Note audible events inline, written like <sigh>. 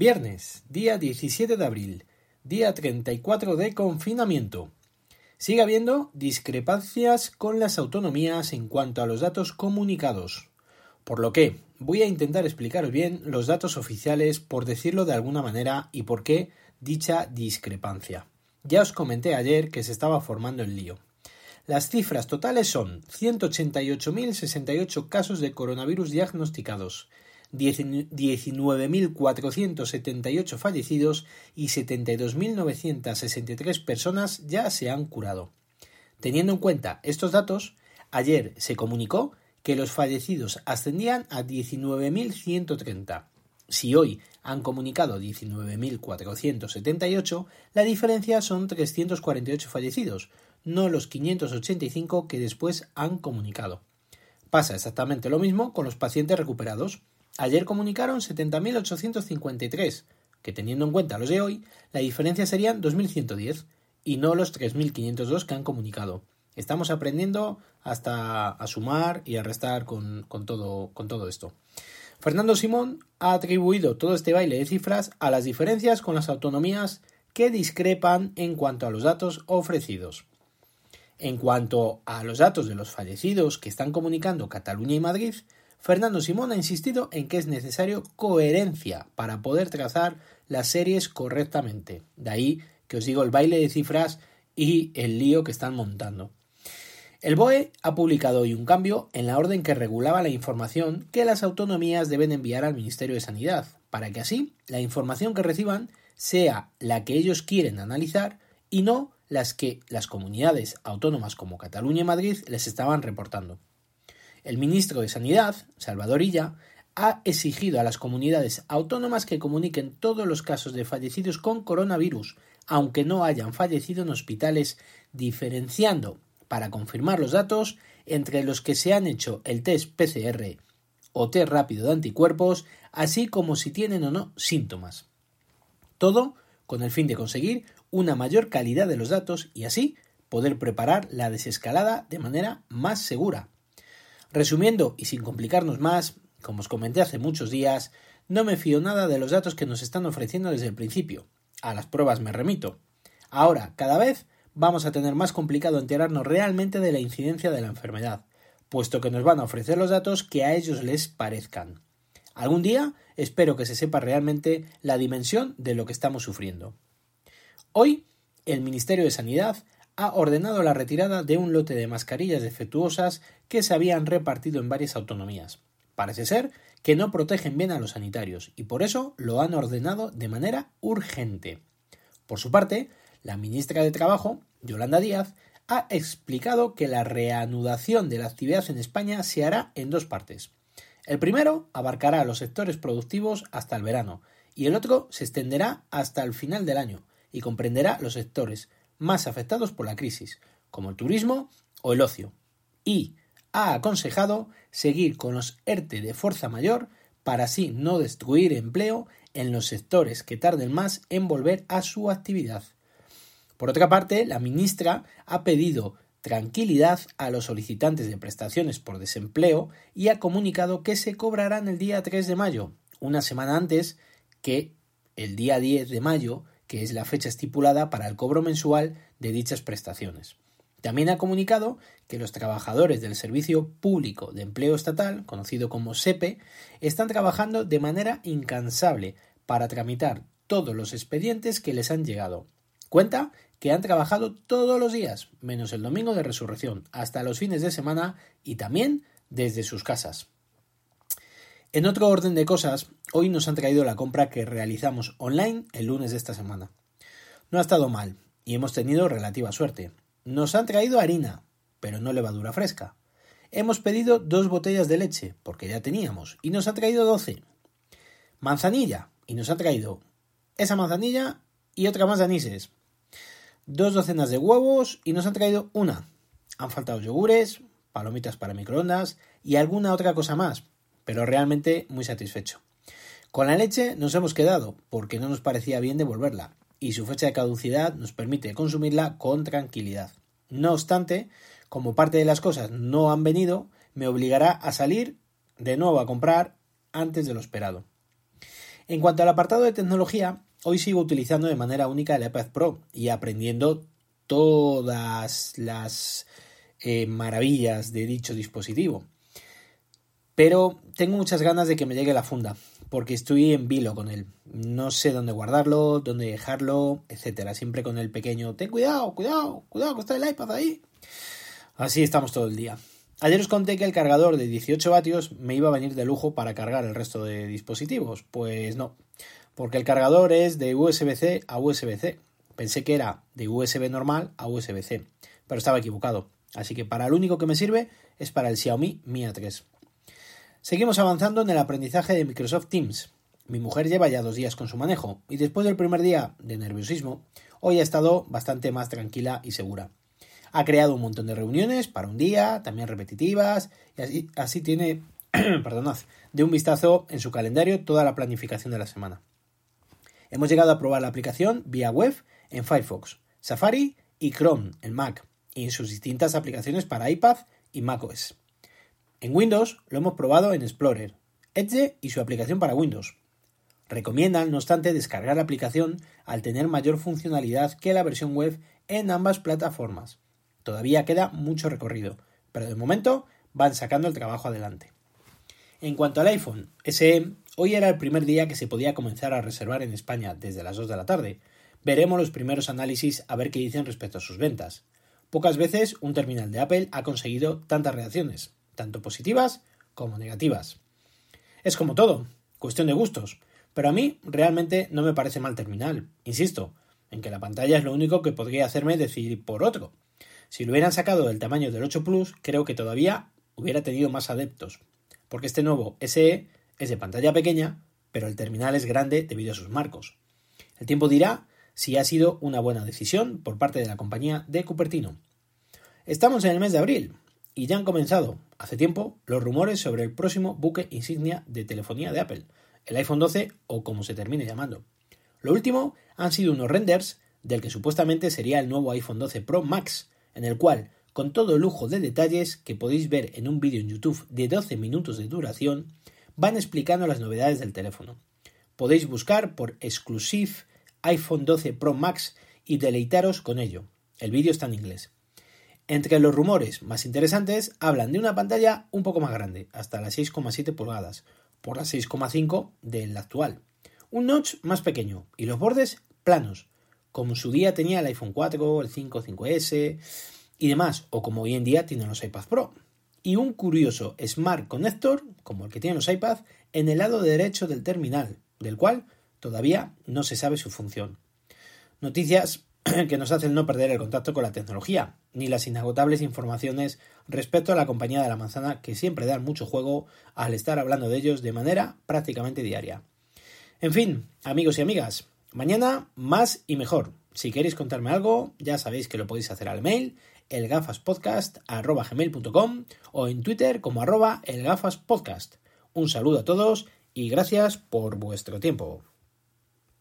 Viernes, día 17 de abril, día 34 de confinamiento. Sigue habiendo discrepancias con las autonomías en cuanto a los datos comunicados. Por lo que voy a intentar explicaros bien los datos oficiales, por decirlo de alguna manera, y por qué dicha discrepancia. Ya os comenté ayer que se estaba formando el lío. Las cifras totales son 188.068 casos de coronavirus diagnosticados, 19.478 fallecidos y 72.963 personas ya se han curado. Teniendo en cuenta estos datos, ayer se comunicó que los fallecidos ascendían a 19.130. Si hoy han comunicado 19.478, la diferencia son 348 fallecidos, no los 585 que después han comunicado. Pasa exactamente lo mismo con los pacientes recuperados. Ayer comunicaron 70.853, que teniendo en cuenta los de hoy, la diferencia serían 2.110 y no los 3.502 que han comunicado. Estamos aprendiendo hasta a sumar y a restar con, con todo esto. Fernando Simón ha atribuido todo este baile de cifras a las diferencias con las autonomías que discrepan en cuanto a los datos ofrecidos. En cuanto a los datos de los fallecidos que están comunicando Cataluña y Madrid, Fernando Simón ha insistido en que es necesario coherencia para poder trazar las series correctamente. De ahí que os digo el baile de cifras y el lío que están montando. El BOE ha publicado hoy un cambio en la orden que regulaba la información que las autonomías deben enviar al Ministerio de Sanidad, para que así la información que reciban sea la que ellos quieren analizar y no las que las comunidades autónomas como Cataluña y Madrid les estaban reportando. El ministro de Sanidad, Salvador Illa, ha exigido a las comunidades autónomas que comuniquen todos los casos de fallecidos con coronavirus, aunque no hayan fallecido en hospitales, diferenciando para confirmar los datos entre los que se han hecho el test PCR o test rápido de anticuerpos, así como si tienen o no síntomas. Todo con el fin de conseguir una mayor calidad de los datos y así poder preparar la desescalada de manera más segura. Resumiendo y sin complicarnos más, como os comenté hace muchos días, no me fío nada de los datos que nos están ofreciendo desde el principio. A las pruebas me remito. Ahora, cada vez vamos a tener más complicado enterarnos realmente de la incidencia de la enfermedad, puesto que nos van a ofrecer los datos que a ellos les parezcan. Algún día espero que se sepa realmente la dimensión de lo que estamos sufriendo. Hoy, el Ministerio de Sanidad ha ordenado la retirada de un lote de mascarillas defectuosas que se habían repartido en varias autonomías. Parece ser que no protegen bien a los sanitarios y por eso lo han ordenado de manera urgente. Por su parte, la ministra de Trabajo, Yolanda Díaz, ha explicado que la reanudación de la actividad en España se hará en dos partes. El primero abarcará los sectores productivos hasta el verano y el otro se extenderá hasta el final del año y comprenderá los sectores más afectados por la crisis, como el turismo o el ocio, y ha aconsejado seguir con los ERTE de fuerza mayor para así no destruir empleo en los sectores que tarden más en volver a su actividad. Por otra parte, la ministra ha pedido tranquilidad a los solicitantes de prestaciones por desempleo y ha comunicado que se cobrarán el día 3 de mayo, una semana antes que el día 10 de mayo que es la fecha estipulada para el cobro mensual de dichas prestaciones. También ha comunicado que los trabajadores del Servicio Público de Empleo Estatal, conocido como SEPE, están trabajando de manera incansable para tramitar todos los expedientes que les han llegado. Cuenta que han trabajado todos los días, menos el domingo de resurrección, hasta los fines de semana y también desde sus casas. En otro orden de cosas, hoy nos han traído la compra que realizamos online el lunes de esta semana. No ha estado mal y hemos tenido relativa suerte. Nos han traído harina, pero no levadura fresca. Hemos pedido dos botellas de leche, porque ya teníamos, y nos han traído doce. Manzanilla, y nos han traído esa manzanilla y otra más de anises. Dos docenas de huevos y nos han traído una. Han faltado yogures, palomitas para microondas y alguna otra cosa más, pero realmente muy satisfecho. Con la leche nos hemos quedado porque no nos parecía bien devolverla y su fecha de caducidad nos permite consumirla con tranquilidad. No obstante, como parte de las cosas no han venido, me obligará a salir de nuevo a comprar antes de lo esperado. En cuanto al apartado de tecnología, hoy sigo utilizando de manera única el iPad Pro y aprendiendo todas las eh, maravillas de dicho dispositivo. Pero tengo muchas ganas de que me llegue la funda, porque estoy en vilo con él. No sé dónde guardarlo, dónde dejarlo, etcétera. Siempre con el pequeño, ten cuidado, cuidado, cuidado que está el iPad ahí. Así estamos todo el día. Ayer os conté que el cargador de 18 vatios me iba a venir de lujo para cargar el resto de dispositivos. Pues no, porque el cargador es de USB-C a USB-C. Pensé que era de USB normal a USB-C, pero estaba equivocado. Así que para lo único que me sirve es para el Xiaomi Mi A3. Seguimos avanzando en el aprendizaje de Microsoft Teams. Mi mujer lleva ya dos días con su manejo y después del primer día de nerviosismo, hoy ha estado bastante más tranquila y segura. Ha creado un montón de reuniones para un día, también repetitivas, y así, tiene, <clears throat> perdonad, de un vistazo en su calendario toda la planificación de la semana. Hemos llegado a probar la aplicación vía web en Firefox, Safari y Chrome en Mac, y en sus distintas aplicaciones para iPad y macOS. En Windows lo hemos probado en Explorer, Edge y su aplicación para Windows. Recomiendan, no obstante, descargar la aplicación al tener mayor funcionalidad que la versión web en ambas plataformas. Todavía queda mucho recorrido, pero de momento van sacando el trabajo adelante. En cuanto al iPhone SE, hoy era el primer día que se podía comenzar a reservar en España desde las 2 de la tarde. Veremos los primeros análisis a ver qué dicen respecto a sus ventas. Pocas veces un terminal de Apple ha conseguido tantas reacciones, tanto positivas como negativas. Es como todo, cuestión de gustos, pero a mí realmente no me parece mal terminal, insisto, en que la pantalla es lo único que podría hacerme decidir por otro. Si lo hubieran sacado del tamaño del 8 Plus, creo que todavía hubiera tenido más adeptos, porque este nuevo SE es de pantalla pequeña, pero el terminal es grande debido a sus marcos. El tiempo dirá si ha sido una buena decisión por parte de la compañía de Cupertino. Estamos en el mes de abril y ya han comenzado, hace tiempo, los rumores sobre el próximo buque insignia de telefonía de Apple, el iPhone 12 o como se termine llamando. Lo último han sido unos renders del que supuestamente sería el nuevo iPhone 12 Pro Max, en el cual, con todo el lujo de detalles que podéis ver en un vídeo en YouTube de 12 minutos de duración, van explicando las novedades del teléfono. Podéis buscar por Exclusive iPhone 12 Pro Max y deleitaros con ello. El vídeo está en inglés. Entre los rumores más interesantes hablan de una pantalla un poco más grande, hasta las 6,7 pulgadas, por las 6,5 del actual. Un notch más pequeño y los bordes planos, como su día tenía el iPhone 4, el 5, 5S y demás, o como hoy en día tienen los iPad Pro. Y un curioso Smart Connector, como el que tienen los iPad, en el lado derecho del terminal, del cual todavía no se sabe su función. Noticias <clears throat> que nos hacen no perder el contacto con la tecnología, ni las inagotables informaciones respecto a la compañía de la manzana que siempre dan mucho juego al estar hablando de ellos de manera prácticamente diaria. En fin, amigos y amigas, Mañana más y mejor. Si queréis contarme algo, ya sabéis que lo podéis hacer al mail elgafaspodcast.com o en Twitter como arroba elgafaspodcast. Un saludo a todos y gracias por vuestro tiempo.